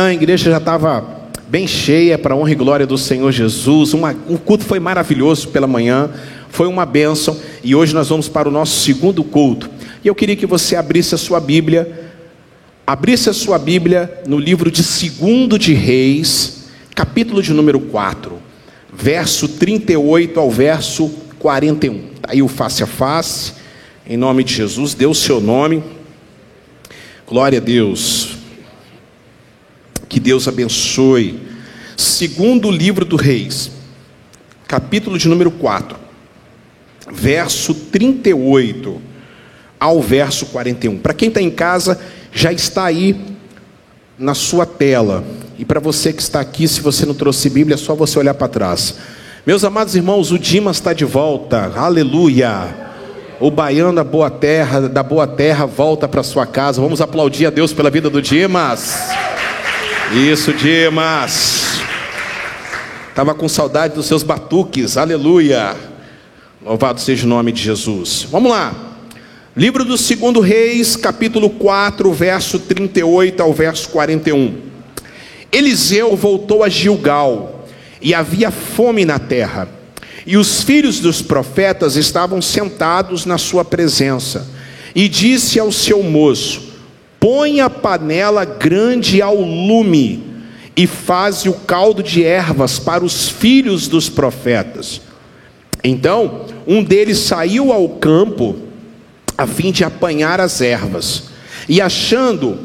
A igreja já estava bem cheia para honra e glória do Senhor Jesus. Uma, um culto foi maravilhoso pela manhã, foi uma bênção. E hoje nós vamos para o nosso segundo culto. E eu queria que você abrisse a sua Bíblia, abrisse a sua Bíblia no livro de 2 de Reis, capítulo de número 4, verso 38 ao verso 41. Está aí o face a face, em nome de Jesus, dê o seu nome. Glória a Deus. Que Deus abençoe. Segundo livro do Reis, capítulo de número 4, verso 38 ao verso 41. Para quem está em casa, já está aí na sua tela. E para você que está aqui, se você não trouxe Bíblia, é só você olhar para trás. Meus amados irmãos, o Dimas está de volta. Aleluia. O baiano da boa terra, da boa terra, volta para sua casa. Vamos aplaudir a Deus pela vida do Dimas. Isso, Dimas. Estava com saudade dos seus batuques, aleluia. Louvado seja o nome de Jesus. Vamos lá. Livro do segundo Reis, capítulo 4, verso 38 ao verso 41. Eliseu voltou a Gilgal, e havia fome na terra. E os filhos dos profetas estavam sentados na sua presença. E disse ao seu moço: Põe a panela grande ao lume e faze o caldo de ervas para os filhos dos profetas. Então, um deles saiu ao campo a fim de apanhar as ervas, e achando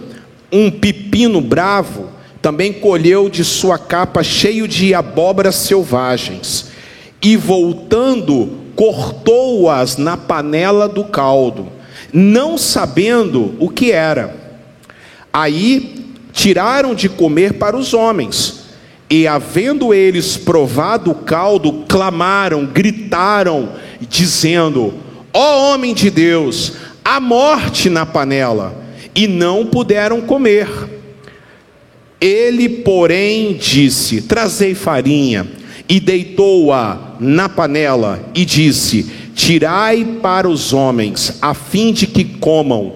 um pepino bravo, também colheu de sua capa cheio de abóboras selvagens, e voltando, cortou-as na panela do caldo, não sabendo o que era. Aí tiraram de comer para os homens, e havendo eles provado o caldo, clamaram, gritaram, dizendo: Ó oh, homem de Deus, a morte na panela, e não puderam comer. Ele, porém, disse: Trazei farinha, e deitou-a na panela, e disse: Tirai para os homens, a fim de que comam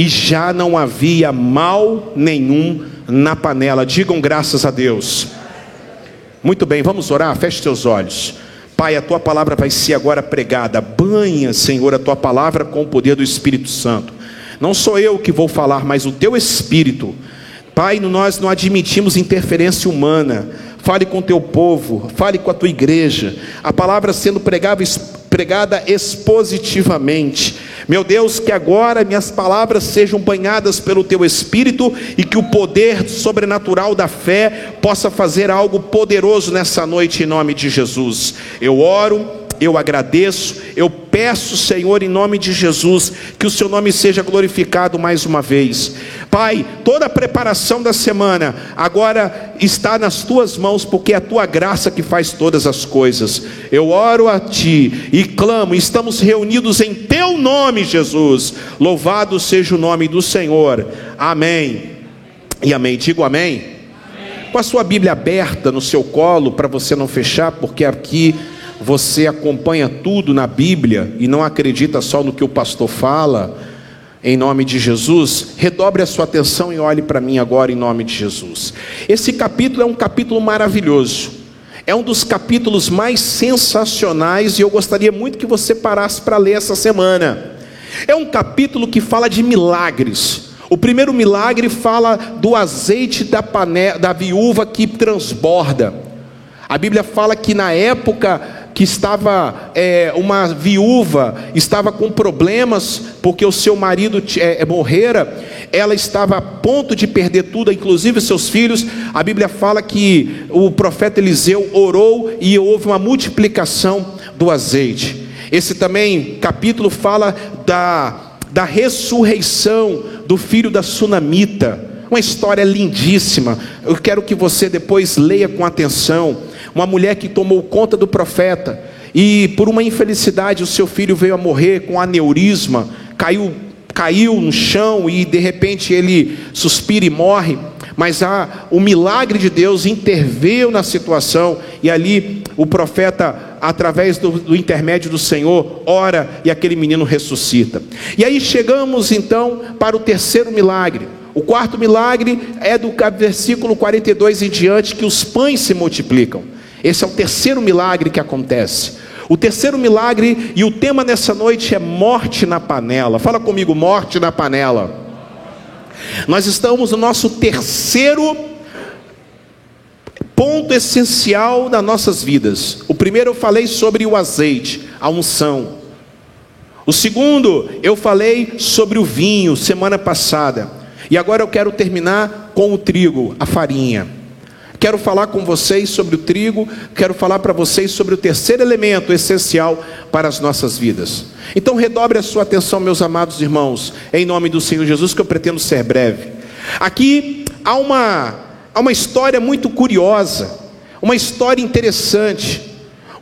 e já não havia mal nenhum na panela. Digam graças a Deus. Muito bem, vamos orar. Feche seus olhos. Pai, a tua palavra vai ser agora pregada. Banha, Senhor, a tua palavra com o poder do Espírito Santo. Não sou eu que vou falar, mas o teu Espírito. Pai, nós não admitimos interferência humana. Fale com o teu povo, fale com a tua igreja. A palavra sendo pregada, pregada expositivamente. Meu Deus, que agora minhas palavras sejam banhadas pelo teu espírito e que o poder sobrenatural da fé possa fazer algo poderoso nessa noite em nome de Jesus. Eu oro eu agradeço, eu peço, Senhor, em nome de Jesus, que o seu nome seja glorificado mais uma vez. Pai, toda a preparação da semana agora está nas tuas mãos, porque é a tua graça que faz todas as coisas. Eu oro a ti e clamo, estamos reunidos em teu nome, Jesus. Louvado seja o nome do Senhor. Amém. E amém. Digo amém. amém. Com a sua Bíblia aberta no seu colo, para você não fechar, porque aqui você acompanha tudo na Bíblia e não acredita só no que o pastor fala, em nome de Jesus, redobre a sua atenção e olhe para mim agora em nome de Jesus. Esse capítulo é um capítulo maravilhoso. É um dos capítulos mais sensacionais e eu gostaria muito que você parasse para ler essa semana. É um capítulo que fala de milagres. O primeiro milagre fala do azeite da, da viúva que transborda. A Bíblia fala que na época que estava é, uma viúva, estava com problemas porque o seu marido é, é, morrera, ela estava a ponto de perder tudo, inclusive seus filhos. A Bíblia fala que o profeta Eliseu orou e houve uma multiplicação do azeite. Esse também capítulo fala da, da ressurreição do filho da sunamita. Uma história lindíssima. Eu quero que você depois leia com atenção uma mulher que tomou conta do profeta e por uma infelicidade o seu filho veio a morrer com aneurisma, caiu, caiu no chão e de repente ele suspira e morre. Mas há o milagre de Deus interveio na situação e ali o profeta, através do, do intermédio do Senhor, ora e aquele menino ressuscita. E aí chegamos então para o terceiro milagre, O quarto milagre é do versículo 42 em diante, que os pães se multiplicam. Esse é o terceiro milagre que acontece. O terceiro milagre e o tema nessa noite é morte na panela. Fala comigo, morte na panela. Nós estamos no nosso terceiro ponto essencial das nossas vidas. O primeiro eu falei sobre o azeite, a unção. O segundo, eu falei sobre o vinho semana passada. E agora eu quero terminar com o trigo, a farinha. Quero falar com vocês sobre o trigo, quero falar para vocês sobre o terceiro elemento essencial para as nossas vidas. Então redobre a sua atenção, meus amados irmãos, em nome do Senhor Jesus, que eu pretendo ser breve. Aqui há uma, há uma história muito curiosa, uma história interessante.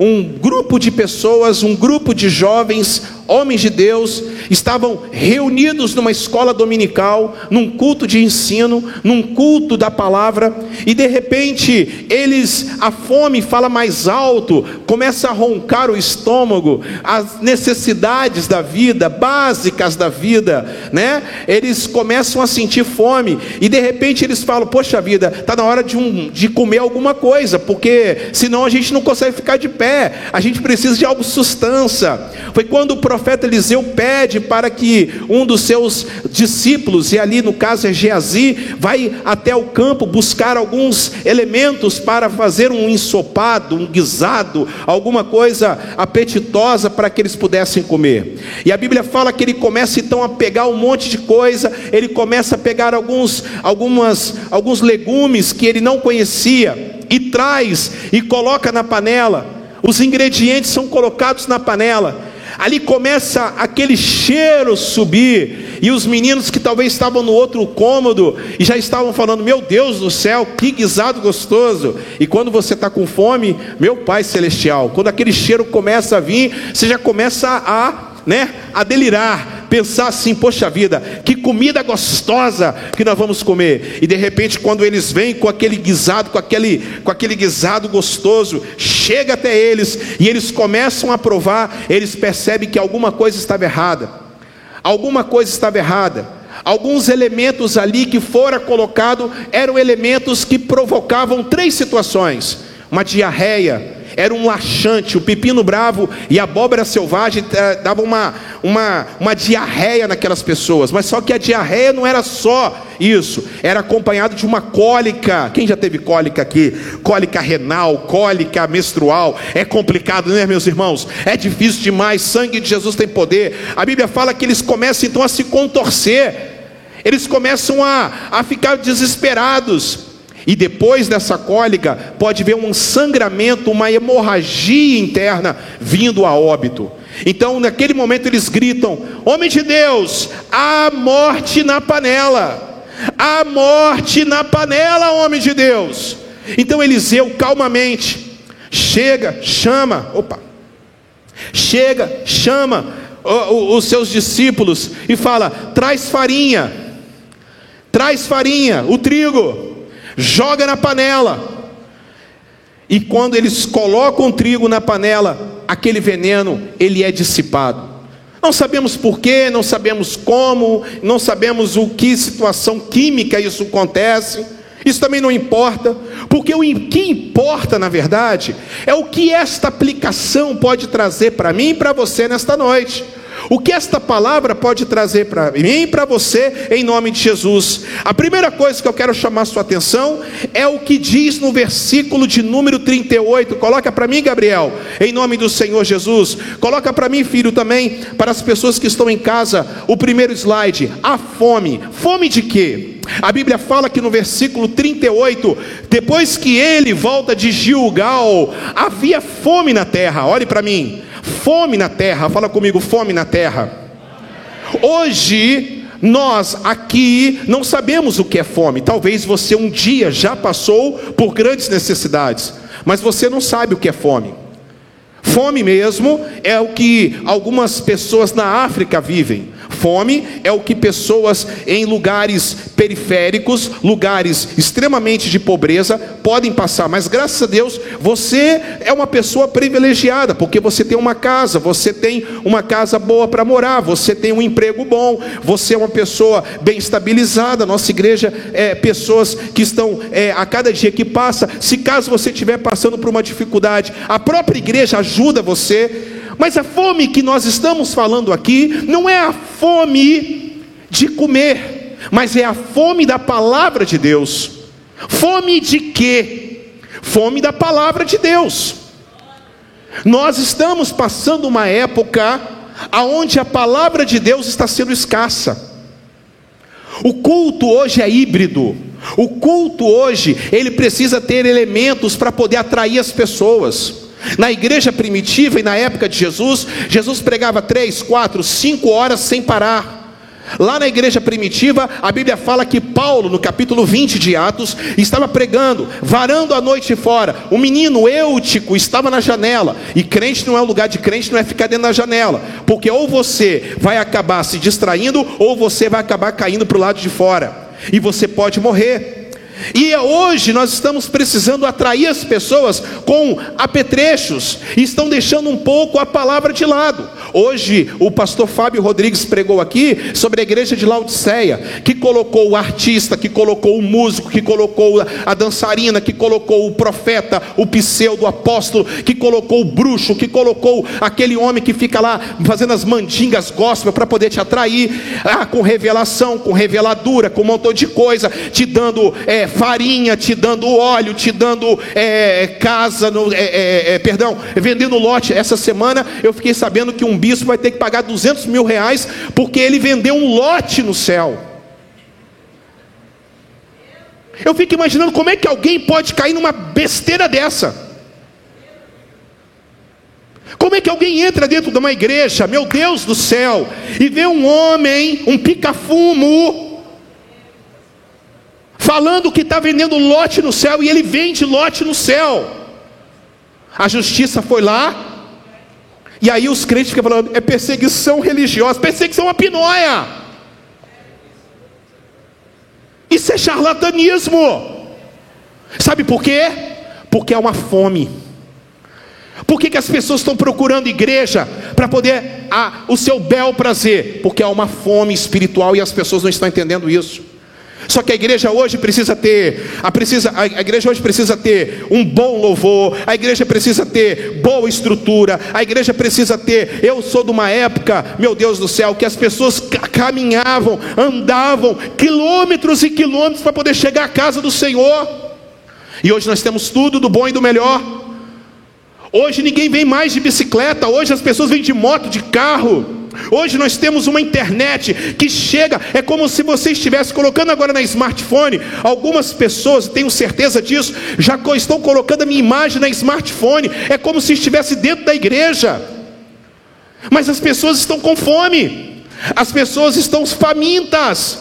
Um grupo de pessoas, um grupo de jovens homens de Deus, estavam reunidos numa escola dominical, num culto de ensino, num culto da palavra, e de repente eles, a fome fala mais alto, começa a roncar o estômago, as necessidades da vida, básicas da vida, né? Eles começam a sentir fome, e de repente eles falam: Poxa vida, está na hora de, um, de comer alguma coisa, porque senão a gente não consegue ficar de pé, a gente precisa de algo substância. Foi quando o profeta profeta Eliseu pede para que um dos seus discípulos, e ali no caso é Geazi, vai até o campo buscar alguns elementos para fazer um ensopado, um guisado, alguma coisa apetitosa para que eles pudessem comer. E a Bíblia fala que ele começa então a pegar um monte de coisa, ele começa a pegar alguns, algumas, alguns legumes que ele não conhecia e traz e coloca na panela. Os ingredientes são colocados na panela ali começa aquele cheiro subir, e os meninos que talvez estavam no outro cômodo e já estavam falando: Meu Deus do céu, que guisado gostoso! E quando você está com fome, meu Pai Celestial, quando aquele cheiro começa a vir, você já começa a, né, a delirar pensar assim: poxa vida, que comida gostosa que nós vamos comer. E de repente, quando eles vêm com aquele guisado, com aquele, com aquele guisado gostoso, chega até eles e eles começam a provar, eles percebem que alguma coisa estava errada. Alguma coisa estava errada. Alguns elementos ali que fora colocado eram elementos que provocavam três situações: uma diarreia, era um laxante, o pepino bravo e a abóbora selvagem eh, dava uma, uma, uma diarreia naquelas pessoas, mas só que a diarreia não era só isso, era acompanhado de uma cólica. Quem já teve cólica aqui? Cólica renal, cólica menstrual. É complicado, né, meus irmãos? É difícil demais. Sangue de Jesus tem poder. A Bíblia fala que eles começam então a se contorcer, eles começam a, a ficar desesperados. E depois dessa cólica, pode ver um sangramento, uma hemorragia interna vindo a óbito. Então, naquele momento, eles gritam: Homem de Deus, há morte na panela, há morte na panela, homem de Deus. Então, Eliseu, calmamente, chega, chama, opa, chega, chama os seus discípulos e fala: traz farinha, traz farinha, o trigo joga na panela. E quando eles colocam o trigo na panela, aquele veneno ele é dissipado. Não sabemos porquê, não sabemos como, não sabemos o que situação química isso acontece. Isso também não importa, porque o que importa, na verdade, é o que esta aplicação pode trazer para mim e para você nesta noite. O que esta palavra pode trazer para mim e para você em nome de Jesus? A primeira coisa que eu quero chamar sua atenção é o que diz no versículo de número 38. Coloca para mim, Gabriel, em nome do Senhor Jesus. Coloca para mim, filho, também, para as pessoas que estão em casa, o primeiro slide. A fome. Fome de quê? A Bíblia fala que no versículo 38, depois que ele volta de Gilgal, havia fome na terra. Olhe para mim. Fome na terra, fala comigo, fome na terra. Hoje, nós aqui não sabemos o que é fome. Talvez você um dia já passou por grandes necessidades, mas você não sabe o que é fome. Fome mesmo é o que algumas pessoas na África vivem. Fome é o que pessoas em lugares periféricos, lugares extremamente de pobreza, podem passar, mas graças a Deus você é uma pessoa privilegiada, porque você tem uma casa, você tem uma casa boa para morar, você tem um emprego bom, você é uma pessoa bem estabilizada. Nossa igreja é pessoas que estão é, a cada dia que passa. Se caso você estiver passando por uma dificuldade, a própria igreja ajuda você. Mas a fome que nós estamos falando aqui não é a fome de comer, mas é a fome da palavra de Deus. Fome de quê? Fome da palavra de Deus. Nós estamos passando uma época aonde a palavra de Deus está sendo escassa. O culto hoje é híbrido. O culto hoje, ele precisa ter elementos para poder atrair as pessoas. Na igreja primitiva e na época de Jesus, Jesus pregava três, quatro, cinco horas sem parar. Lá na igreja primitiva, a Bíblia fala que Paulo, no capítulo 20 de Atos, estava pregando, varando a noite fora. O menino Eutico estava na janela. E crente não é o lugar de crente, não é ficar dentro da janela. Porque ou você vai acabar se distraindo, ou você vai acabar caindo para o lado de fora. E você pode morrer. E hoje nós estamos precisando atrair as pessoas com apetrechos, e estão deixando um pouco a palavra de lado. Hoje o pastor Fábio Rodrigues pregou aqui sobre a igreja de Laodiceia, que colocou o artista, que colocou o músico, que colocou a dançarina, que colocou o profeta, o pseudo apóstolo, que colocou o bruxo, que colocou aquele homem que fica lá fazendo as mandingas gospel para poder te atrair, ah, com revelação, com reveladura, com um montão de coisa, te dando é, farinha, te dando óleo, te dando é, casa, no, é, é, é, perdão, vendendo lote. Essa semana eu fiquei sabendo que um bispo vai ter que pagar 200 mil reais porque ele vendeu um lote no céu. Eu fico imaginando como é que alguém pode cair numa besteira dessa. Como é que alguém entra dentro de uma igreja, meu Deus do céu, e vê um homem, um pica-fumo, falando que está vendendo lote no céu e ele vende lote no céu. A justiça foi lá, e aí os crentes ficam falando: é perseguição religiosa, perseguição a pinóia. Isso é charlatanismo. Sabe por quê? Porque é uma fome. Por que, que as pessoas estão procurando igreja para poder ah, o seu bel prazer? Porque há uma fome espiritual e as pessoas não estão entendendo isso. Só que a igreja hoje precisa ter, a, precisa, a igreja hoje precisa ter um bom louvor, a igreja precisa ter boa estrutura, a igreja precisa ter. Eu sou de uma época, meu Deus do céu, que as pessoas caminhavam, andavam quilômetros e quilômetros para poder chegar à casa do Senhor. E hoje nós temos tudo do bom e do melhor. Hoje ninguém vem mais de bicicleta, hoje as pessoas vêm de moto, de carro. Hoje nós temos uma internet que chega, é como se você estivesse colocando agora na smartphone. Algumas pessoas, tenho certeza disso, já estão colocando a minha imagem na smartphone. É como se estivesse dentro da igreja. Mas as pessoas estão com fome. As pessoas estão famintas.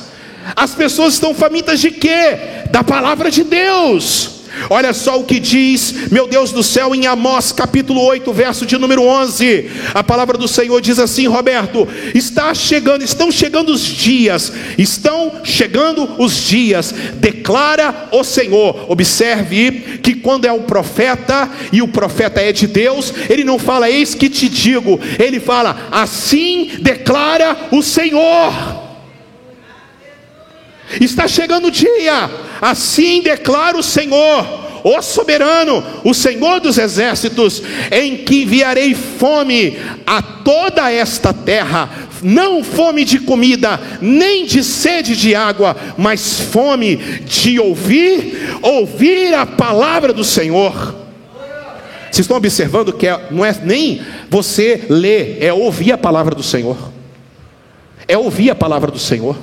As pessoas estão famintas de quê? Da palavra de Deus. Olha só o que diz, meu Deus do céu, em Amós capítulo 8, verso de número 11. A palavra do Senhor diz assim, Roberto: está chegando, estão chegando os dias, estão chegando os dias, declara o Senhor. Observe que quando é um profeta e o profeta é de Deus, ele não fala, eis que te digo, ele fala, assim declara o Senhor. Está chegando o dia, assim declara o Senhor, o soberano, o Senhor dos exércitos, em que enviarei fome a toda esta terra, não fome de comida, nem de sede de água, mas fome de ouvir, ouvir a palavra do Senhor. Vocês estão observando que é, não é nem você ler, é ouvir a palavra do Senhor. É ouvir a palavra do Senhor.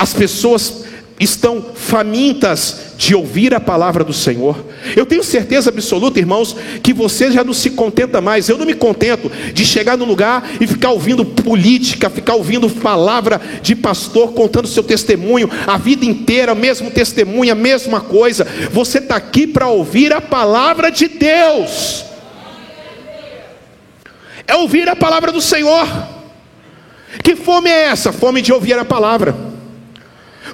As pessoas estão famintas de ouvir a palavra do Senhor. Eu tenho certeza absoluta, irmãos, que você já não se contenta mais. Eu não me contento de chegar no lugar e ficar ouvindo política, ficar ouvindo palavra de pastor contando seu testemunho a vida inteira, mesmo testemunho, a mesma coisa. Você está aqui para ouvir a palavra de Deus. É ouvir a palavra do Senhor. Que fome é essa? Fome de ouvir a palavra.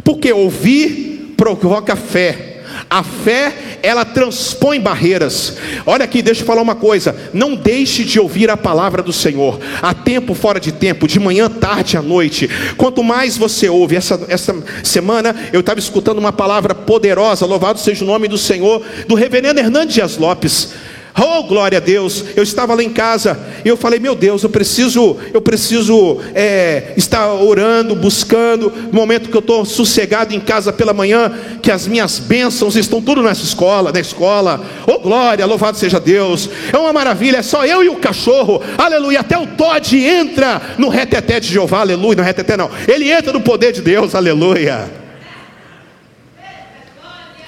Porque ouvir provoca fé. A fé, ela transpõe barreiras. Olha aqui, deixa eu falar uma coisa. Não deixe de ouvir a palavra do Senhor. Há tempo, fora de tempo, de manhã, tarde, à noite. Quanto mais você ouve, essa, essa semana eu estava escutando uma palavra poderosa, louvado seja o nome do Senhor, do reverendo Hernandes Dias Lopes. Oh, glória a Deus! Eu estava lá em casa e eu falei, meu Deus, eu preciso, eu preciso é, estar orando, buscando. No momento que eu estou sossegado em casa pela manhã, que as minhas bênçãos estão tudo nessa escola, na escola. Oh, glória! Louvado seja Deus! É uma maravilha. É só eu e o cachorro. Aleluia! Até o Todd entra no reteté de Jeová. Aleluia! Não reteté não. Ele entra no poder de Deus. Aleluia!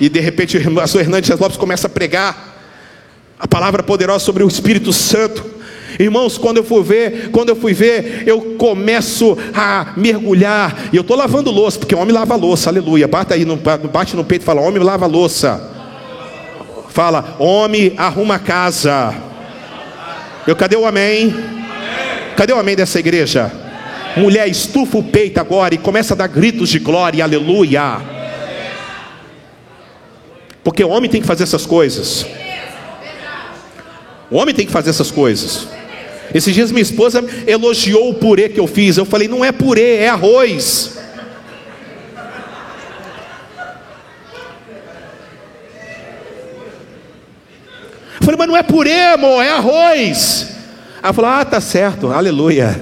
E de repente a sua Hernandes Lopes começa a pregar a palavra poderosa sobre o Espírito Santo. Irmãos, quando eu fui ver, quando eu fui ver, eu começo a mergulhar. E eu estou lavando louça, porque o homem lava louça, aleluia. Bate aí, no, bate no peito e fala: homem lava louça. Fala, homem arruma casa. Eu cadê o amém? Cadê o amém dessa igreja? Mulher, estufa o peito agora e começa a dar gritos de glória, aleluia. Porque o homem tem que fazer essas coisas. O homem tem que fazer essas coisas. Esses dias minha esposa elogiou o purê que eu fiz. Eu falei, não é purê, é arroz. Eu falei, mas não é purê, amor, é arroz. Ela falou, ah, tá certo, aleluia.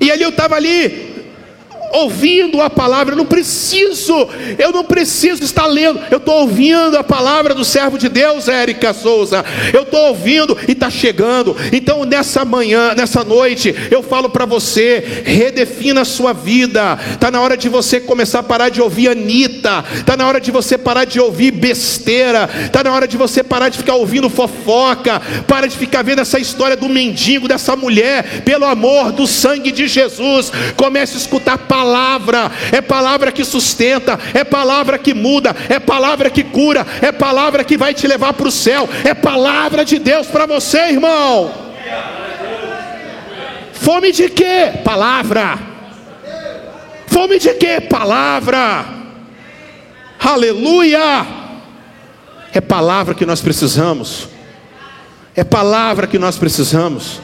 E ali eu estava ali, ouvindo a palavra, eu não preciso, eu não preciso estar lendo, eu estou ouvindo a palavra do servo de Deus, Érica Souza, eu estou ouvindo e está chegando. Então, nessa manhã, nessa noite, eu falo para você: redefina a sua vida. Está na hora de você começar a parar de ouvir Anitta, está na hora de você parar de ouvir besteira, está na hora de você parar de ficar ouvindo fofoca, para de ficar vendo essa história do mendigo, dessa mulher, pelo amor do sangue de Jesus, comece a escutar palavras palavra, é palavra que sustenta, é palavra que muda, é palavra que cura, é palavra que vai te levar para o céu, é palavra de Deus para você, irmão. Fome de quê? Palavra. Fome de quê? Palavra. Aleluia. É palavra que nós precisamos. É palavra que nós precisamos.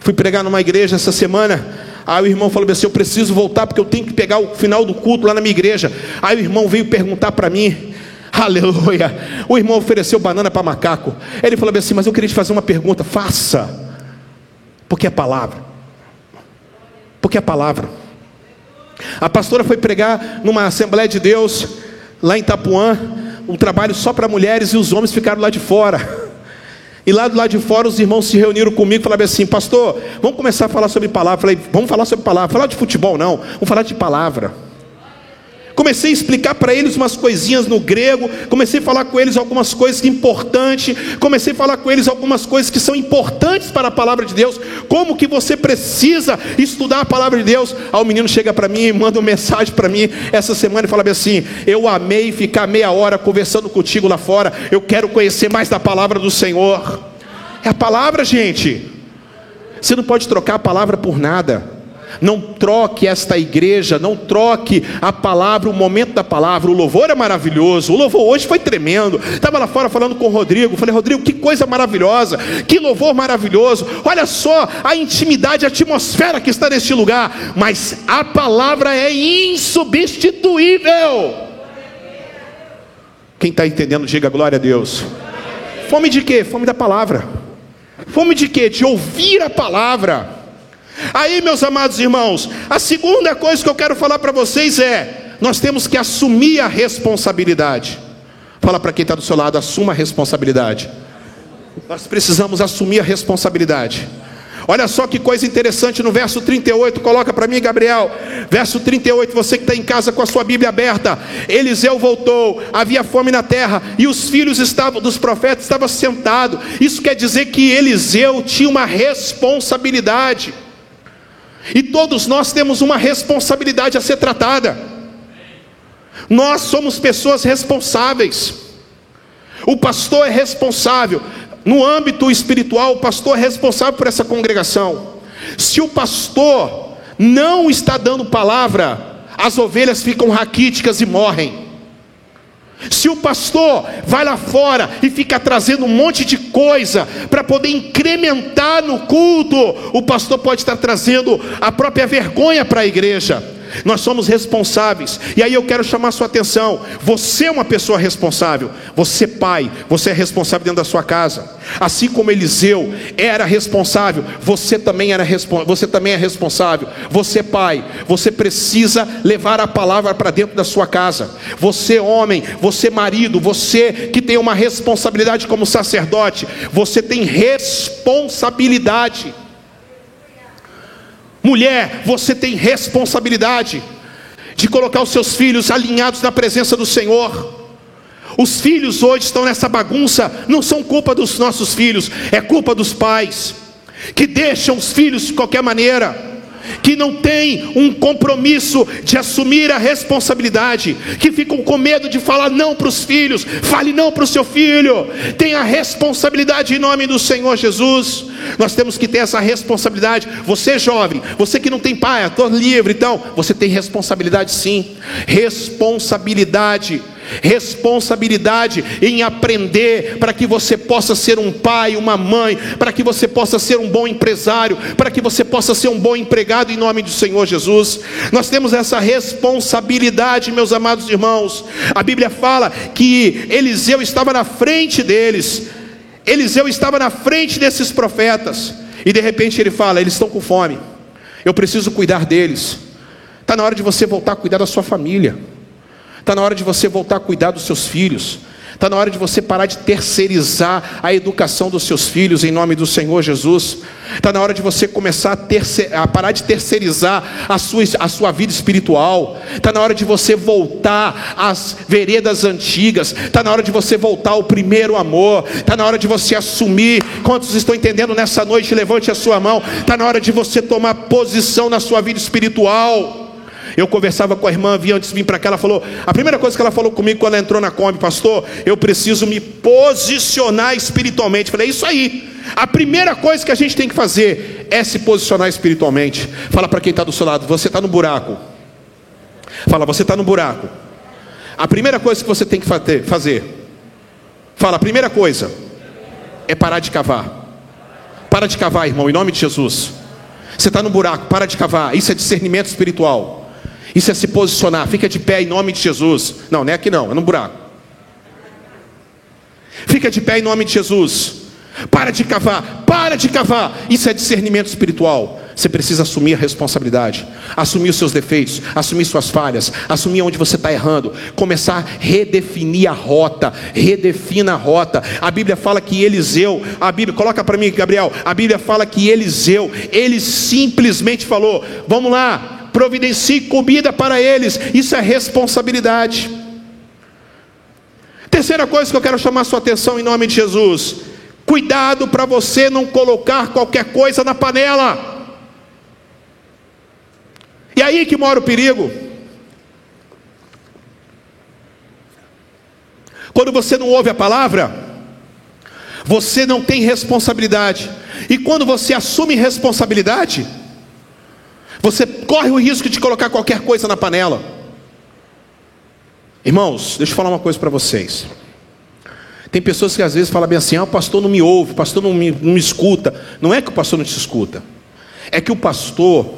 Fui pregar numa igreja essa semana Aí o irmão falou assim: Eu preciso voltar porque eu tenho que pegar o final do culto lá na minha igreja. Aí o irmão veio perguntar para mim. Aleluia. O irmão ofereceu banana para macaco. Ele falou assim: Mas eu queria te fazer uma pergunta. Faça. Porque é palavra. Porque é palavra. A pastora foi pregar numa Assembleia de Deus, lá em Itapuã, um trabalho só para mulheres e os homens ficaram lá de fora. E lá do lado de fora os irmãos se reuniram comigo e falaram assim: Pastor, vamos começar a falar sobre palavra. Falei: Vamos falar sobre palavra. Falar de futebol não, vamos falar de palavra. Comecei a explicar para eles umas coisinhas no grego, comecei a falar com eles algumas coisas importantes, comecei a falar com eles algumas coisas que são importantes para a palavra de Deus, como que você precisa estudar a palavra de Deus. Aí o menino chega para mim e manda uma mensagem para mim essa semana e fala assim: Eu amei ficar meia hora conversando contigo lá fora, eu quero conhecer mais da palavra do Senhor. É a palavra, gente. Você não pode trocar a palavra por nada. Não troque esta igreja, não troque a palavra, o momento da palavra. O louvor é maravilhoso. O louvor hoje foi tremendo. Estava lá fora falando com o Rodrigo. Falei, Rodrigo, que coisa maravilhosa, que louvor maravilhoso. Olha só a intimidade, a atmosfera que está neste lugar. Mas a palavra é insubstituível. Quem está entendendo, diga glória a Deus. Fome de quê? Fome da palavra. Fome de quê? De ouvir a palavra. Aí, meus amados irmãos, a segunda coisa que eu quero falar para vocês é: nós temos que assumir a responsabilidade. Fala para quem está do seu lado, assuma a responsabilidade. Nós precisamos assumir a responsabilidade. Olha só que coisa interessante no verso 38, coloca para mim, Gabriel. Verso 38, você que está em casa com a sua Bíblia aberta. Eliseu voltou, havia fome na terra, e os filhos estavam, dos profetas estavam sentados. Isso quer dizer que Eliseu tinha uma responsabilidade. E todos nós temos uma responsabilidade a ser tratada. Nós somos pessoas responsáveis. O pastor é responsável. no âmbito espiritual, o pastor é responsável por essa congregação. Se o pastor não está dando palavra, as ovelhas ficam raquíticas e morrem. Se o pastor vai lá fora e fica trazendo um monte de coisa para poder incrementar no culto, o pastor pode estar trazendo a própria vergonha para a igreja. Nós somos responsáveis. E aí eu quero chamar sua atenção. Você é uma pessoa responsável. Você, pai, você é responsável dentro da sua casa. Assim como Eliseu era responsável, você também era você também é responsável. Você, pai, você precisa levar a palavra para dentro da sua casa. Você, homem, você marido, você que tem uma responsabilidade como sacerdote, você tem responsabilidade. Mulher, você tem responsabilidade de colocar os seus filhos alinhados na presença do Senhor. Os filhos hoje estão nessa bagunça, não são culpa dos nossos filhos, é culpa dos pais, que deixam os filhos de qualquer maneira que não tem um compromisso de assumir a responsabilidade, que ficam com medo de falar não para os filhos, fale não para o seu filho, tenha responsabilidade em nome do Senhor Jesus. Nós temos que ter essa responsabilidade. Você jovem, você que não tem pai, estou livre, então você tem responsabilidade sim, responsabilidade responsabilidade em aprender para que você possa ser um pai, uma mãe, para que você possa ser um bom empresário, para que você possa ser um bom empregado em nome do Senhor Jesus. Nós temos essa responsabilidade, meus amados irmãos. A Bíblia fala que Eliseu estava na frente deles. Eliseu estava na frente desses profetas. E de repente ele fala: eles estão com fome. Eu preciso cuidar deles. Está na hora de você voltar a cuidar da sua família. Está na hora de você voltar a cuidar dos seus filhos. Está na hora de você parar de terceirizar a educação dos seus filhos em nome do Senhor Jesus. Está na hora de você começar a, terceir, a, parar de terceirizar a sua, a sua vida espiritual. Está na hora de você voltar às veredas antigas. Está na hora de você voltar ao primeiro amor. Está na hora de você assumir. Quantos estão entendendo nessa noite? Levante a sua mão. Está na hora de você tomar posição na sua vida espiritual. Eu conversava com a irmã, vi antes de vir para cá, ela falou, a primeira coisa que ela falou comigo quando ela entrou na Kombi, pastor, eu preciso me posicionar espiritualmente. falei, é isso aí. A primeira coisa que a gente tem que fazer é se posicionar espiritualmente. Fala para quem está do seu lado, você está no buraco. Fala, você está no buraco. A primeira coisa que você tem que fazer, fala, a primeira coisa é parar de cavar. Para de cavar, irmão, em nome de Jesus. Você está no buraco, para de cavar. Isso é discernimento espiritual. Isso é se posicionar. Fica de pé em nome de Jesus. Não, não é aqui não, é no buraco. Fica de pé em nome de Jesus. Para de cavar, para de cavar. Isso é discernimento espiritual. Você precisa assumir a responsabilidade, assumir os seus defeitos, assumir suas falhas, assumir onde você está errando, começar a redefinir a rota, redefina a rota. A Bíblia fala que Eliseu, a Bíblia, coloca para mim, Gabriel, a Bíblia fala que Eliseu, ele simplesmente falou: vamos lá, providencie comida para eles, isso é responsabilidade. Terceira coisa que eu quero chamar sua atenção em nome de Jesus: cuidado para você não colocar qualquer coisa na panela. E aí que mora o perigo. Quando você não ouve a palavra, você não tem responsabilidade. E quando você assume responsabilidade, você corre o risco de colocar qualquer coisa na panela. Irmãos, deixa eu falar uma coisa para vocês. Tem pessoas que às vezes falam bem assim: ah, o pastor não me ouve, o pastor não me, não me escuta. Não é que o pastor não te escuta, é que o pastor,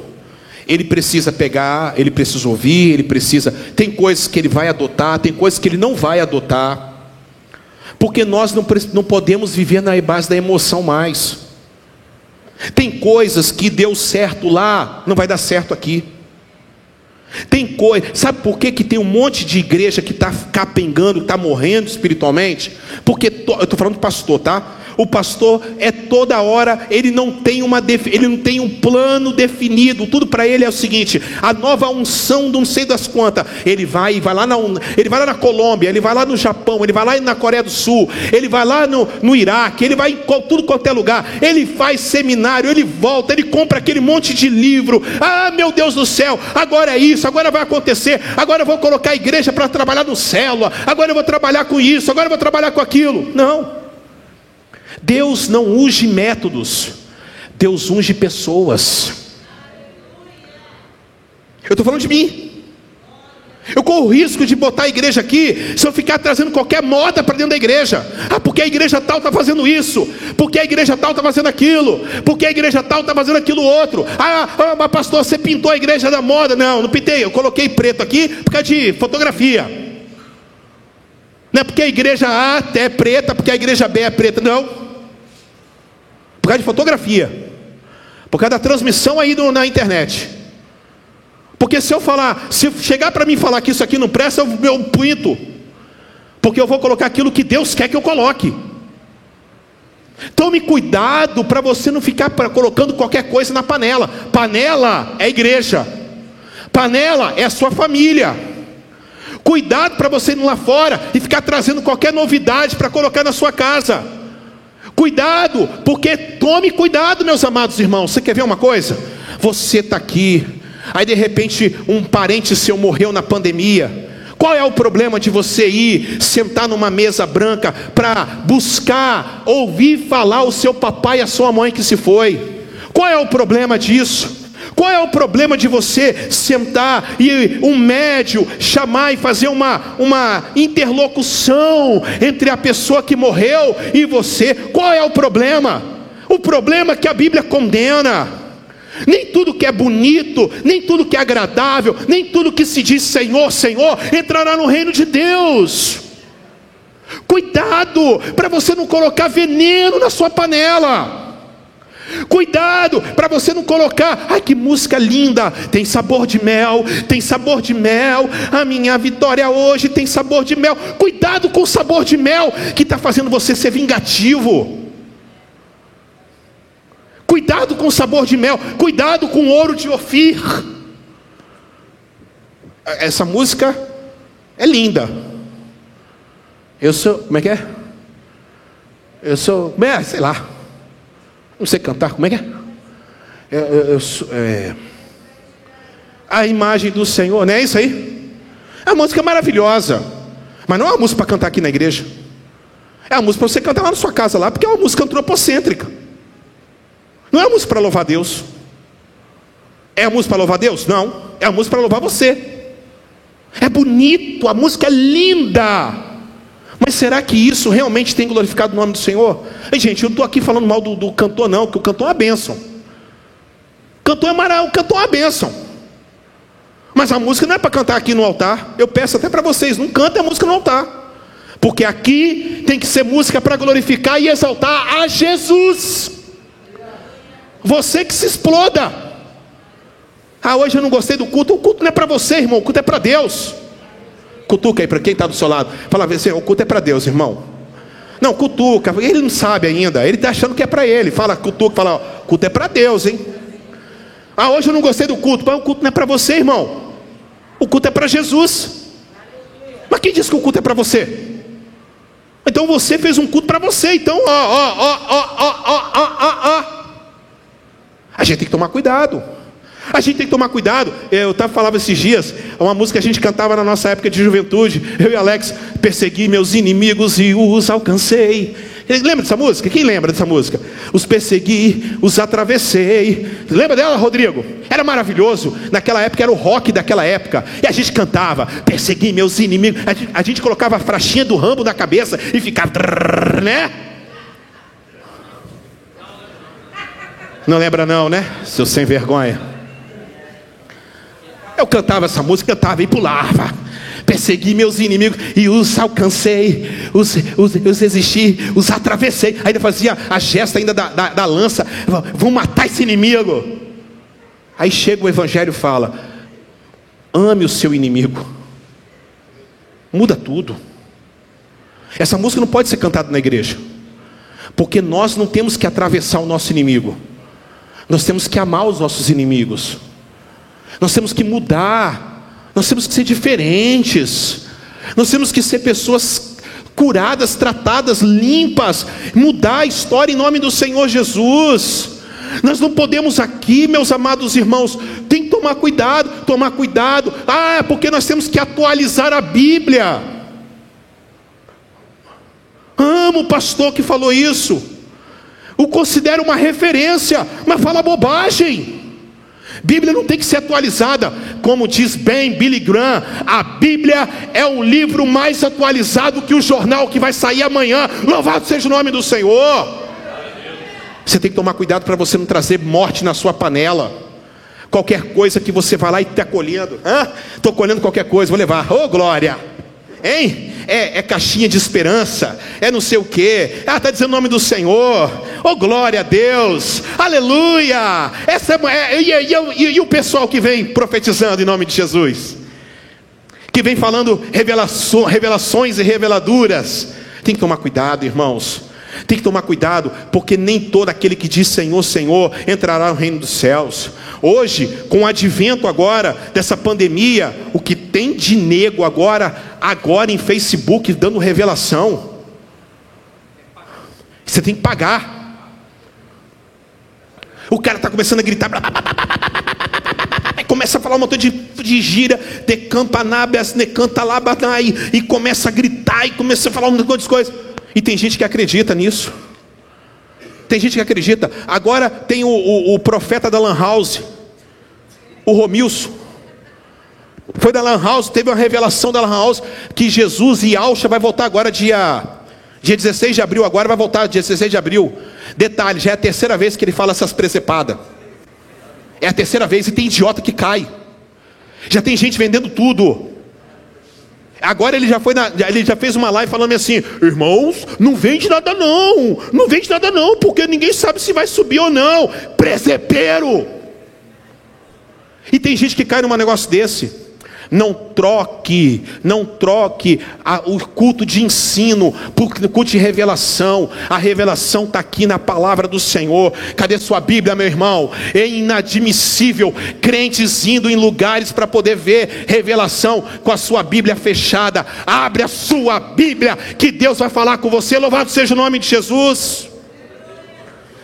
ele precisa pegar, ele precisa ouvir, ele precisa. Tem coisas que ele vai adotar, tem coisas que ele não vai adotar. Porque nós não, não podemos viver na base da emoção mais. Tem coisas que deu certo lá, não vai dar certo aqui. Tem coisa, sabe por que, que tem um monte de igreja que está capengando, está morrendo espiritualmente? Porque, eu estou falando de pastor, tá? O pastor é toda hora, ele não tem uma ele não tem um plano definido. Tudo para ele é o seguinte: a nova unção não sei das quantas. Ele vai, vai lá na ele vai lá na Colômbia, ele vai lá no Japão, ele vai lá na Coreia do Sul, ele vai lá no, no Iraque, ele vai em tudo quanto é lugar. Ele faz seminário, ele volta, ele compra aquele monte de livro. Ah, meu Deus do céu, agora é isso, agora vai acontecer. Agora eu vou colocar a igreja para trabalhar no célula. Agora eu vou trabalhar com isso, agora eu vou trabalhar com aquilo. Não. Deus não unge métodos, Deus unge pessoas. Eu estou falando de mim. Eu corro o risco de botar a igreja aqui se eu ficar trazendo qualquer moda para dentro da igreja. Ah, porque a igreja tal está fazendo isso, porque a igreja tal está fazendo aquilo, porque a igreja tal está fazendo aquilo outro. Ah, ah, mas pastor, você pintou a igreja da moda? Não, não pintei, eu coloquei preto aqui por causa de fotografia. Não é porque a igreja A é preta, porque a igreja B é preta, não. Por causa de fotografia, por causa da transmissão aí na internet. Porque se eu falar, se chegar para mim falar que isso aqui não presta, eu, eu punto. Porque eu vou colocar aquilo que Deus quer que eu coloque. Tome cuidado para você não ficar colocando qualquer coisa na panela. Panela é igreja. Panela é a sua família. Cuidado para você ir lá fora e ficar trazendo qualquer novidade para colocar na sua casa. Cuidado, porque tome cuidado, meus amados irmãos. Você quer ver uma coisa? Você está aqui Aí de repente um parente seu morreu na pandemia. Qual é o problema de você ir sentar numa mesa branca para buscar ouvir falar o seu papai e a sua mãe que se foi? Qual é o problema disso? Qual é o problema de você sentar e um médio chamar e fazer uma, uma interlocução entre a pessoa que morreu e você? Qual é o problema? O problema é que a Bíblia condena. Nem tudo que é bonito, nem tudo que é agradável, nem tudo que se diz Senhor, Senhor, entrará no reino de Deus. Cuidado para você não colocar veneno na sua panela. Cuidado para você não colocar, ai que música linda, tem sabor de mel, tem sabor de mel, a minha vitória hoje tem sabor de mel. Cuidado com o sabor de mel que está fazendo você ser vingativo. Cuidado com o sabor de mel, cuidado com o ouro de Ofir. Essa música é linda. Eu sou, como é que é? Eu sou, como é? Sei lá. Não sei cantar, como é que é? Eu sou, é, a imagem do Senhor, não é isso aí? É uma música maravilhosa, mas não é uma música para cantar aqui na igreja. É uma música para você cantar lá na sua casa lá, porque é uma música antropocêntrica. Não é a música para louvar Deus. É a música para louvar Deus? Não. É a música para louvar você. É bonito, a música é linda. Mas será que isso realmente tem glorificado o nome do Senhor? Ei, gente, eu não estou aqui falando mal do, do, cantor, não, que o cantor é uma bênção. O cantor é maravilhoso, o cantor é uma bênção. Mas a música não é para cantar aqui no altar. Eu peço até para vocês, não cantem a música no altar. Porque aqui tem que ser música para glorificar e exaltar a Jesus. Você que se exploda. Ah, hoje eu não gostei do culto. O culto não é para você, irmão. O culto é para Deus. Cutuca aí para quem está do seu lado. Fala assim: o culto é para Deus, irmão. Não, cutuca. Ele não sabe ainda. Ele está achando que é para ele. Fala, cutuca. Fala, o culto é para Deus, hein? Ah, hoje eu não gostei do culto. Mas o culto não é para você, irmão. O culto é para Jesus. Mas quem disse que o culto é para você? Então você fez um culto para você. Então, ó, ó, ó, ó, ó, ó, ó, ó. A gente tem que tomar cuidado. A gente tem que tomar cuidado. Eu estava falando esses dias, uma música que a gente cantava na nossa época de juventude. Eu e Alex persegui meus inimigos e os alcancei. Lembra dessa música? Quem lembra dessa música? Os persegui, os atravessei. Lembra dela, Rodrigo? Era maravilhoso. Naquela época era o rock daquela época. E a gente cantava, persegui meus inimigos. A gente, a gente colocava a frachinha do rambo na cabeça e ficava, né? Não lembra não, né? Seu sem vergonha. Eu cantava essa música, cantava e pulava. Persegui meus inimigos e os alcancei, os, os, os resisti, os atravessei. Ainda fazia a gesta ainda da, da, da lança. Vão matar esse inimigo. Aí chega o evangelho e fala: ame o seu inimigo. Muda tudo. Essa música não pode ser cantada na igreja. Porque nós não temos que atravessar o nosso inimigo. Nós temos que amar os nossos inimigos. Nós temos que mudar. Nós temos que ser diferentes. Nós temos que ser pessoas curadas, tratadas, limpas, mudar a história em nome do Senhor Jesus. Nós não podemos aqui, meus amados irmãos, tem que tomar cuidado, tomar cuidado. Ah, porque nós temos que atualizar a Bíblia. Amo o pastor que falou isso. o considera uma referência, mas fala bobagem. Bíblia não tem que ser atualizada, como diz bem Billy Graham, a Bíblia é o livro mais atualizado que o jornal que vai sair amanhã. Louvado seja o nome do Senhor. Você tem que tomar cuidado para você não trazer morte na sua panela. Qualquer coisa que você vai lá e está colhendo, estou colhendo qualquer coisa, vou levar, ô oh, glória, hein? É, é, caixinha de esperança, é não sei o que, ah, está dizendo o nome do Senhor, oh glória a Deus, aleluia. Essa é, e, e, e, e o pessoal que vem profetizando em nome de Jesus, que vem falando revelações, revelações e reveladuras, tem que tomar cuidado, irmãos. Tem que tomar cuidado, porque nem todo aquele que diz Senhor, Senhor entrará no reino dos céus. Hoje, com o advento agora dessa pandemia, o que tem de nego agora, agora em Facebook dando revelação, você tem que pagar. O cara está começando a gritar, começa a falar um montão de, de gira, de campanabias, ne canta lá, e começa a gritar, e começa a falar um monte de coisas. E tem gente que acredita nisso. Tem gente que acredita. Agora tem o, o, o profeta da Lan House, o Romilson. Foi da Lan House, teve uma revelação da Lan House que Jesus e Alcha vai voltar agora dia, dia 16 de abril, agora vai voltar dia 16 de abril. Detalhe, já é a terceira vez que ele fala essas presepadas. É a terceira vez e tem idiota que cai. Já tem gente vendendo tudo. Agora ele já foi na, ele já fez uma live falando assim, irmãos, não vende nada não, não vende nada não, porque ninguém sabe se vai subir ou não. Presepeiro. E tem gente que cai num negócio desse. Não troque, não troque a, o culto de ensino por culto de revelação. A revelação está aqui na palavra do Senhor. Cadê sua Bíblia, meu irmão? É inadmissível crentes indo em lugares para poder ver revelação com a sua Bíblia fechada. Abre a sua Bíblia, que Deus vai falar com você. Louvado seja o nome de Jesus.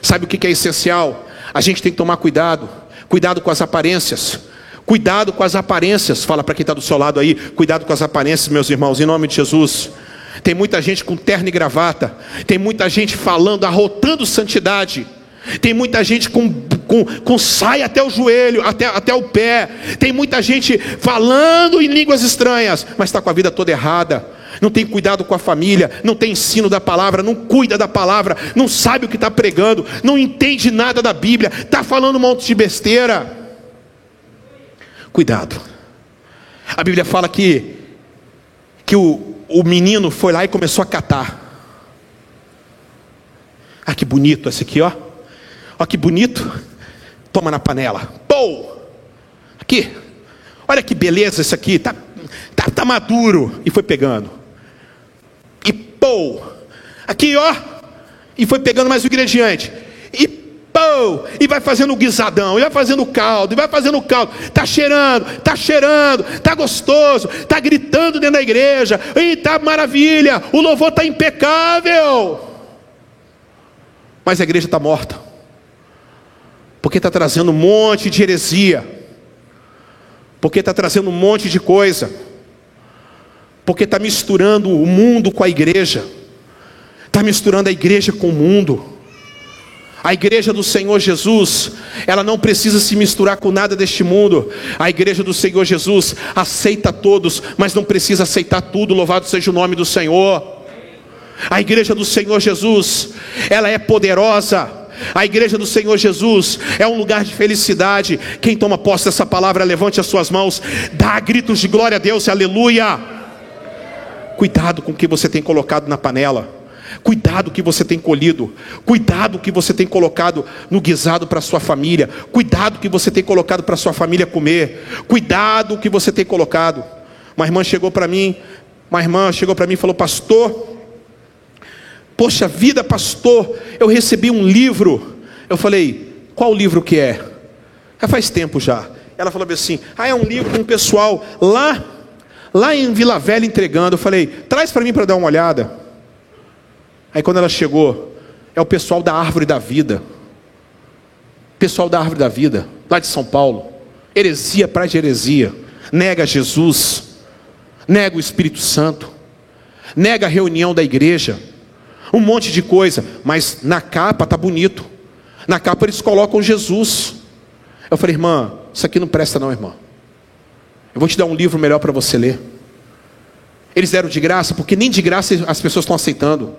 Sabe o que é essencial? A gente tem que tomar cuidado, cuidado com as aparências. Cuidado com as aparências. Fala para quem está do seu lado aí. Cuidado com as aparências, meus irmãos, em nome de Jesus. Tem muita gente com terno e gravata. Tem muita gente falando, arrotando santidade. Tem muita gente com, com, com saia até o joelho, até, até o pé. Tem muita gente falando em línguas estranhas, mas está com a vida toda errada. Não tem cuidado com a família, não tem ensino da palavra, não cuida da palavra, não sabe o que está pregando, não entende nada da Bíblia, está falando um monte de besteira. Cuidado. A Bíblia fala que, que o, o menino foi lá e começou a catar. Ah, que bonito esse aqui, ó. Ó, que bonito. Toma na panela. Pô! Aqui. Olha que beleza esse aqui. Tá, tá, tá maduro. E foi pegando. E pô! Aqui, ó. E foi pegando mais o ingrediente. E pão, e vai fazendo guisadão, e vai fazendo caldo, e vai fazendo caldo, está cheirando, está cheirando, está gostoso, está gritando dentro da igreja, e está maravilha, o louvor está impecável. Mas a igreja está morta, porque está trazendo um monte de heresia, porque está trazendo um monte de coisa, porque está misturando o mundo com a igreja, está misturando a igreja com o mundo. A igreja do Senhor Jesus, ela não precisa se misturar com nada deste mundo. A igreja do Senhor Jesus aceita todos, mas não precisa aceitar tudo. Louvado seja o nome do Senhor. A igreja do Senhor Jesus, ela é poderosa. A igreja do Senhor Jesus é um lugar de felicidade. Quem toma posse dessa palavra, levante as suas mãos, dá gritos de glória a Deus, aleluia. Cuidado com o que você tem colocado na panela. Cuidado que você tem colhido. Cuidado que você tem colocado no guisado para sua família. Cuidado que você tem colocado para sua família comer. Cuidado que você tem colocado. Uma irmã chegou para mim, uma irmã chegou para mim e falou: "Pastor, poxa vida, pastor, eu recebi um livro". Eu falei: "Qual livro que é?" Já faz tempo já. Ela falou assim: "Ah, é um livro com um pessoal lá lá em Vila Velha entregando". Eu falei: "Traz para mim para dar uma olhada". Aí quando ela chegou, é o pessoal da árvore da vida. Pessoal da árvore da vida, lá de São Paulo. Heresia para de heresia. Nega Jesus. Nega o Espírito Santo. Nega a reunião da igreja. um monte de coisa, mas na capa tá bonito. Na capa eles colocam Jesus. Eu falei, irmã, isso aqui não presta não, irmã. Eu vou te dar um livro melhor para você ler. Eles deram de graça, porque nem de graça as pessoas estão aceitando.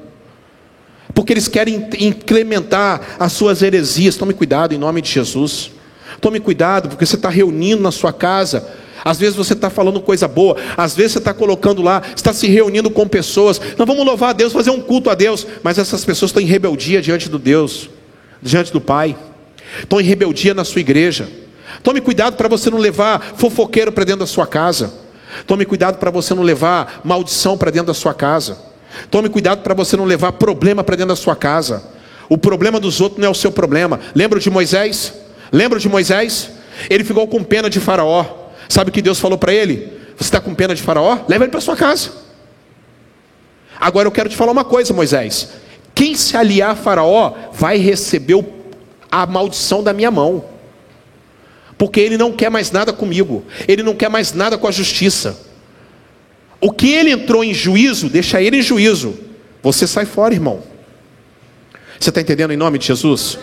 Porque eles querem incrementar as suas heresias. Tome cuidado em nome de Jesus. Tome cuidado, porque você está reunindo na sua casa. Às vezes você está falando coisa boa, às vezes você está colocando lá, está se reunindo com pessoas. Nós vamos louvar a Deus, fazer um culto a Deus, mas essas pessoas estão em rebeldia diante do Deus, diante do Pai, estão em rebeldia na sua igreja. Tome cuidado para você não levar fofoqueiro para dentro da sua casa. Tome cuidado para você não levar maldição para dentro da sua casa. Tome cuidado para você não levar problema para dentro da sua casa. O problema dos outros não é o seu problema. Lembra de Moisés? Lembra de Moisés? Ele ficou com pena de Faraó. Sabe o que Deus falou para ele? Você está com pena de Faraó? Leva ele para sua casa. Agora eu quero te falar uma coisa, Moisés. Quem se aliar a Faraó vai receber a maldição da minha mão. Porque ele não quer mais nada comigo. Ele não quer mais nada com a justiça. O que ele entrou em juízo, deixa ele em juízo. Você sai fora, irmão. Você está entendendo em nome de Jesus?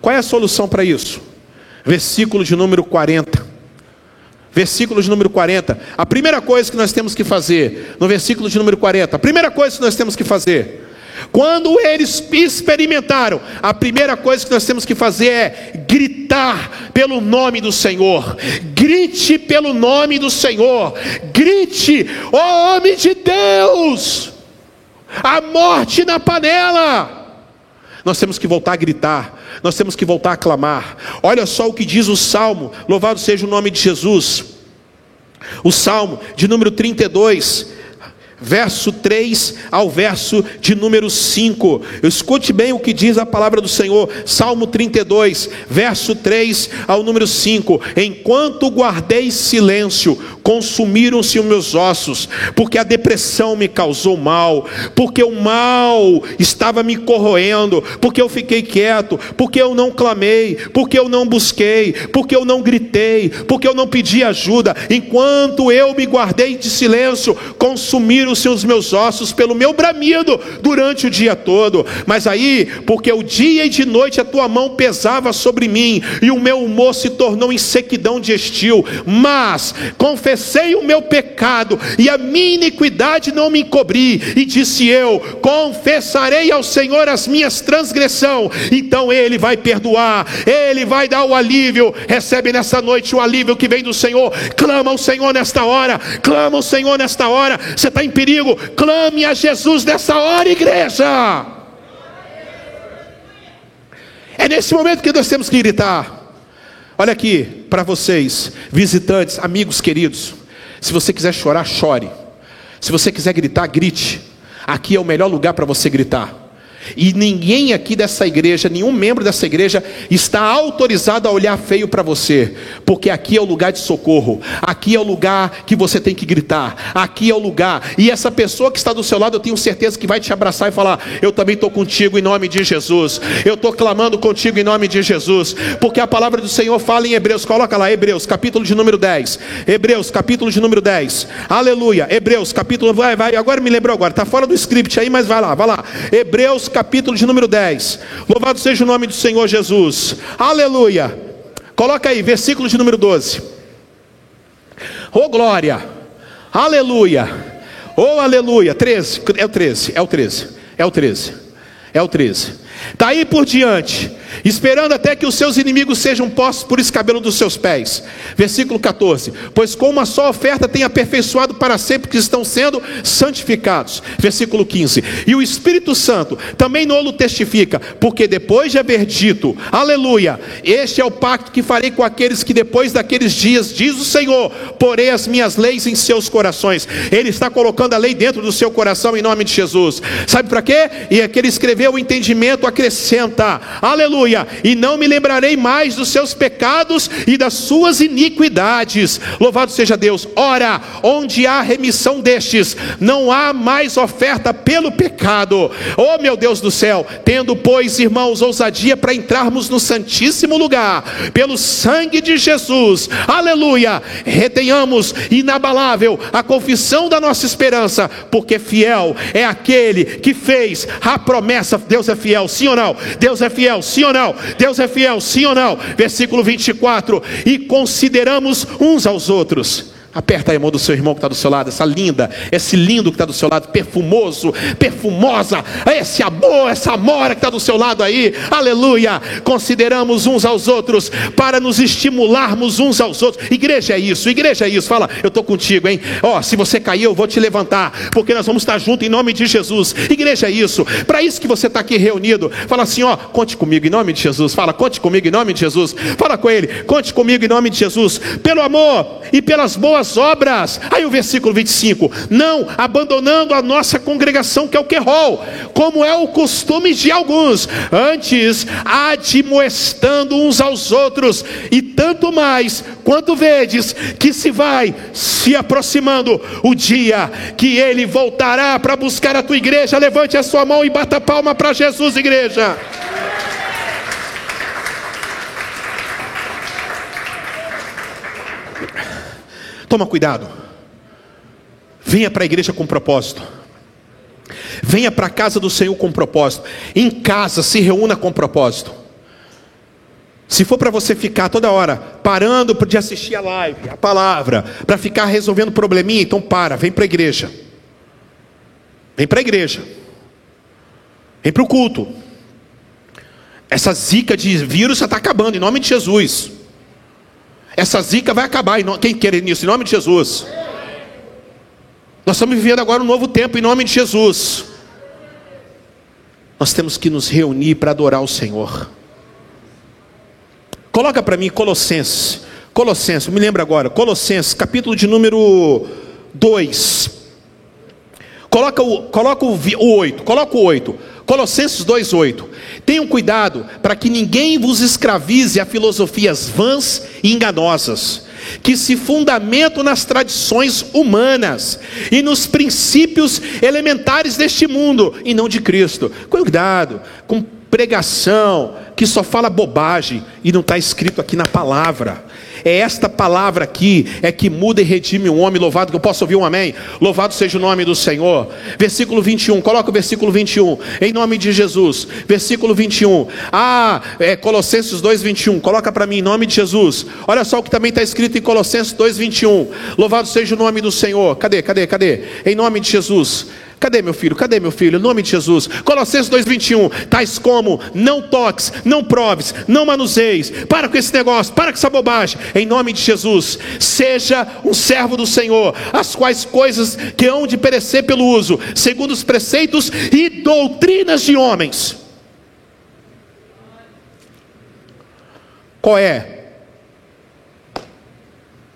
Qual é a solução para isso? Versículo de número 40. Versículo de número 40. A primeira coisa que nós temos que fazer, no versículo de número 40, a primeira coisa que nós temos que fazer, quando eles experimentaram, a primeira coisa que nós temos que fazer é gritar pelo nome do Senhor. Grite pelo nome do Senhor. Grite, ó oh, homem de Deus! A morte na panela. Nós temos que voltar a gritar, nós temos que voltar a clamar. Olha só o que diz o salmo, louvado seja o nome de Jesus. O salmo de número 32, verso 3 ao verso de número 5. Escute bem o que diz a palavra do Senhor, Salmo 32, verso 3 ao número 5. Enquanto guardei silêncio, consumiram-se os meus ossos, porque a depressão me causou mal, porque o mal estava me corroendo, porque eu fiquei quieto, porque eu não clamei, porque eu não busquei, porque eu não gritei, porque eu não pedi ajuda. Enquanto eu me guardei de silêncio, consumiram-se os meus ossos pelo meu bramido durante o dia todo. Mas aí, porque o dia e de noite a tua mão pesava sobre mim, e o meu humor se tornou em sequidão de estio, mas confessei o meu pecado e a minha iniquidade não me encobri, e disse eu: confessarei ao Senhor as minhas transgressões, então Ele vai perdoar, Ele vai dar o alívio. Recebe nessa noite o alívio que vem do Senhor. Clama ao Senhor nesta hora, clama ao Senhor nesta hora. Você está em perigo, clame a Jesus nessa hora, igreja. É nesse momento que nós temos que gritar. Olha aqui para vocês, visitantes, amigos queridos. Se você quiser chorar, chore. Se você quiser gritar, grite. Aqui é o melhor lugar para você gritar. E ninguém aqui dessa igreja, nenhum membro dessa igreja está autorizado a olhar feio para você, porque aqui é o lugar de socorro, aqui é o lugar que você tem que gritar, aqui é o lugar. E essa pessoa que está do seu lado, eu tenho certeza que vai te abraçar e falar: Eu também estou contigo em nome de Jesus, eu estou clamando contigo em nome de Jesus, porque a palavra do Senhor fala em Hebreus, coloca lá, Hebreus, capítulo de número 10. Hebreus, capítulo de número 10. Aleluia. Hebreus, capítulo, vai, vai, agora me lembrou agora, está fora do script aí, mas vai lá, vai lá. Hebreus capítulo de número 10. Louvado seja o nome do Senhor Jesus. Aleluia. Coloca aí, versículo de número 12. Oh glória. Aleluia. Oh aleluia. 13. É o 13. É o 13. É o 13. É o 13. Daí por diante, esperando até que os seus inimigos sejam postos por escabelo dos seus pés. Versículo 14: Pois com uma só oferta tem aperfeiçoado para sempre que estão sendo santificados. Versículo 15: E o Espírito Santo também nolo testifica, porque depois de haver dito, Aleluia, este é o pacto que farei com aqueles que depois daqueles dias, diz o Senhor, porei as minhas leis em seus corações. Ele está colocando a lei dentro do seu coração em nome de Jesus. Sabe para quê? E é que ele escreveu o entendimento acrescenta, aleluia, e não me lembrarei mais dos seus pecados e das suas iniquidades. Louvado seja Deus. Ora, onde há remissão destes, não há mais oferta pelo pecado. Oh meu Deus do céu, tendo, pois, irmãos, ousadia para entrarmos no Santíssimo lugar, pelo sangue de Jesus, aleluia, retenhamos inabalável a confissão da nossa esperança, porque fiel é aquele que fez a promessa. Deus é fiel, sim ou não? Deus é fiel, sim ou não? Deus é fiel, sim ou não? Versículo 24: e consideramos uns aos outros Aperta a mão do seu irmão que está do seu lado, essa linda, esse lindo que está do seu lado, perfumoso, perfumosa, esse amor, essa amora que está do seu lado aí, aleluia. Consideramos uns aos outros para nos estimularmos uns aos outros. Igreja é isso, igreja é isso. Fala, eu estou contigo, hein? Ó, oh, se você cair, eu vou te levantar, porque nós vamos estar juntos em nome de Jesus. Igreja é isso, para isso que você está aqui reunido. Fala assim, ó, conte comigo em nome de Jesus. Fala, conte comigo em nome de Jesus. Fala com ele, conte comigo em nome de Jesus. Pelo amor e pelas boas boas obras. Aí o versículo 25: Não abandonando a nossa congregação, que é o Querol, como é o costume de alguns, antes admoestando uns aos outros, e tanto mais quanto vedes que se vai se aproximando o dia que ele voltará para buscar a tua igreja. Levante a sua mão e bata palma para Jesus, igreja. Toma cuidado. Venha para a igreja com propósito. Venha para a casa do Senhor com propósito. Em casa, se reúna com propósito. Se for para você ficar toda hora parando de assistir a live, a palavra, para ficar resolvendo probleminha, então para, vem para a igreja. Vem para a igreja. Vem para o culto. Essa zica de vírus está acabando, em nome de Jesus. Essa zica vai acabar. Quem quer nisso? Em nome de Jesus. Nós estamos vivendo agora um novo tempo em nome de Jesus. Nós temos que nos reunir para adorar o Senhor. Coloca para mim Colossenses. Colossenses, me lembra agora. Colossenses, capítulo de número 2. Coloca o, coloca o, o 8. Coloca o 8. Colossenses 2,8. Tenham cuidado para que ninguém vos escravize a filosofias vãs e enganosas, que se fundamentam nas tradições humanas e nos princípios elementares deste mundo e não de Cristo. Cuidado com pregação que só fala bobagem e não está escrito aqui na palavra. É esta palavra aqui é que muda e redime o homem. Louvado, que eu posso ouvir um amém? Louvado seja o nome do Senhor. Versículo 21, coloca o versículo 21. Em nome de Jesus. Versículo 21. Ah, é Colossenses 2, 21. Coloca para mim em nome de Jesus. Olha só o que também está escrito em Colossenses 2, 21. Louvado seja o nome do Senhor. Cadê, cadê, cadê? Em nome de Jesus. Cadê meu filho? Cadê meu filho? Em nome de Jesus. Colossenses 2:21, tais como não toques, não proves, não manuseis. Para com esse negócio, para com essa bobagem. Em nome de Jesus, seja um servo do Senhor, as quais coisas que hão de perecer pelo uso, segundo os preceitos e doutrinas de homens. Qual é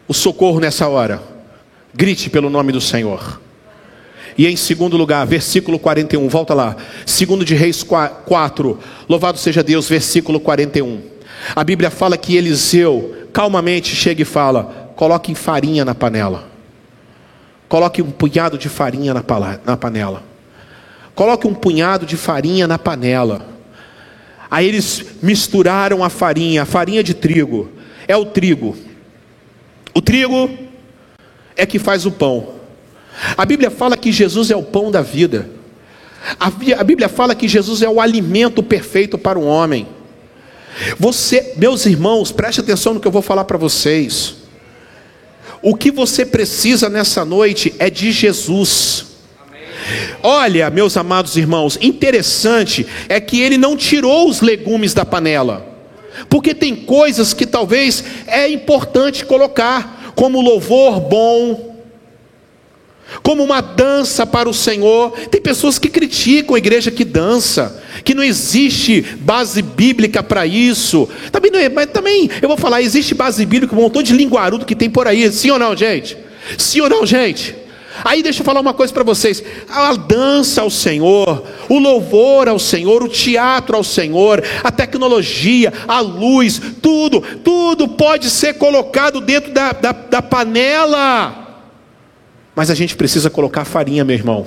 o socorro nessa hora? Grite pelo nome do Senhor. E em segundo lugar, versículo 41, volta lá. Segundo de Reis 4, louvado seja Deus, versículo 41. A Bíblia fala que Eliseu calmamente chega e fala: coloque farinha na panela. Coloque um punhado de farinha na panela. Coloque um punhado de farinha na panela. Aí eles misturaram a farinha, a farinha de trigo. É o trigo. O trigo é que faz o pão. A Bíblia fala que Jesus é o pão da vida. A Bíblia fala que Jesus é o alimento perfeito para o homem. Você, meus irmãos, preste atenção no que eu vou falar para vocês. O que você precisa nessa noite é de Jesus. Olha, meus amados irmãos, interessante é que ele não tirou os legumes da panela, porque tem coisas que talvez é importante colocar, como louvor bom, como uma dança para o Senhor. Tem pessoas que criticam a igreja que dança, que não existe base bíblica para isso. Também não é, mas também eu vou falar, existe base bíblica, um montão de linguarudo que tem por aí, sim ou não, gente? Sim ou não, gente? Aí deixa eu falar uma coisa para vocês: a dança ao Senhor, o louvor ao Senhor, o teatro ao Senhor, a tecnologia, a luz, tudo, tudo pode ser colocado dentro da, da, da panela. Mas a gente precisa colocar farinha, meu irmão.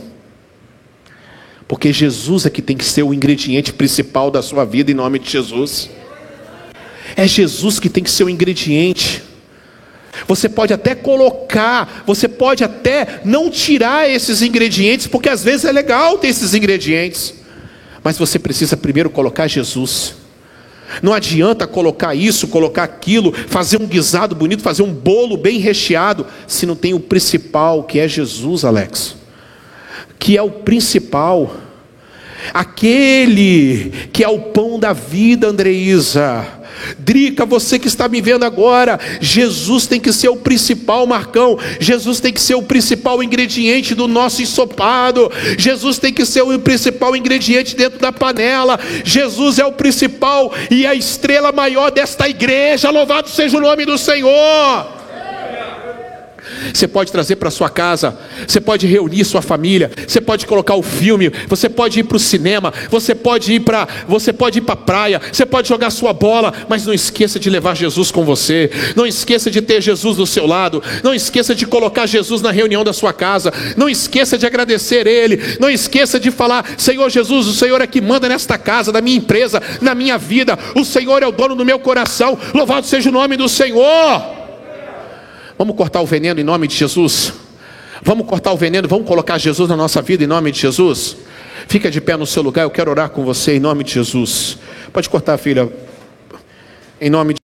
Porque Jesus é que tem que ser o ingrediente principal da sua vida, em nome de Jesus. É Jesus que tem que ser o ingrediente. Você pode até colocar, você pode até não tirar esses ingredientes, porque às vezes é legal ter esses ingredientes, mas você precisa primeiro colocar Jesus. Não adianta colocar isso, colocar aquilo, fazer um guisado bonito, fazer um bolo bem recheado, se não tem o principal, que é Jesus, Alex. Que é o principal. Aquele que é o pão da vida, Andreísa Drica, você que está me vendo agora, Jesus tem que ser o principal Marcão, Jesus tem que ser o principal ingrediente do nosso ensopado, Jesus tem que ser o principal ingrediente dentro da panela, Jesus é o principal e a estrela maior desta igreja, louvado seja o nome do Senhor. Você pode trazer para sua casa, você pode reunir sua família, você pode colocar o filme, você pode ir para o cinema, você pode ir para, você pode ir para a praia, você pode jogar sua bola, mas não esqueça de levar Jesus com você. Não esqueça de ter Jesus do seu lado. Não esqueça de colocar Jesus na reunião da sua casa. Não esqueça de agradecer Ele. Não esqueça de falar: Senhor Jesus, o Senhor é que manda nesta casa, na minha empresa, na minha vida. O Senhor é o dono do meu coração. Louvado seja o nome do Senhor. Vamos cortar o veneno em nome de Jesus. Vamos cortar o veneno, vamos colocar Jesus na nossa vida em nome de Jesus. Fica de pé no seu lugar, eu quero orar com você em nome de Jesus. Pode cortar, filha. Em nome de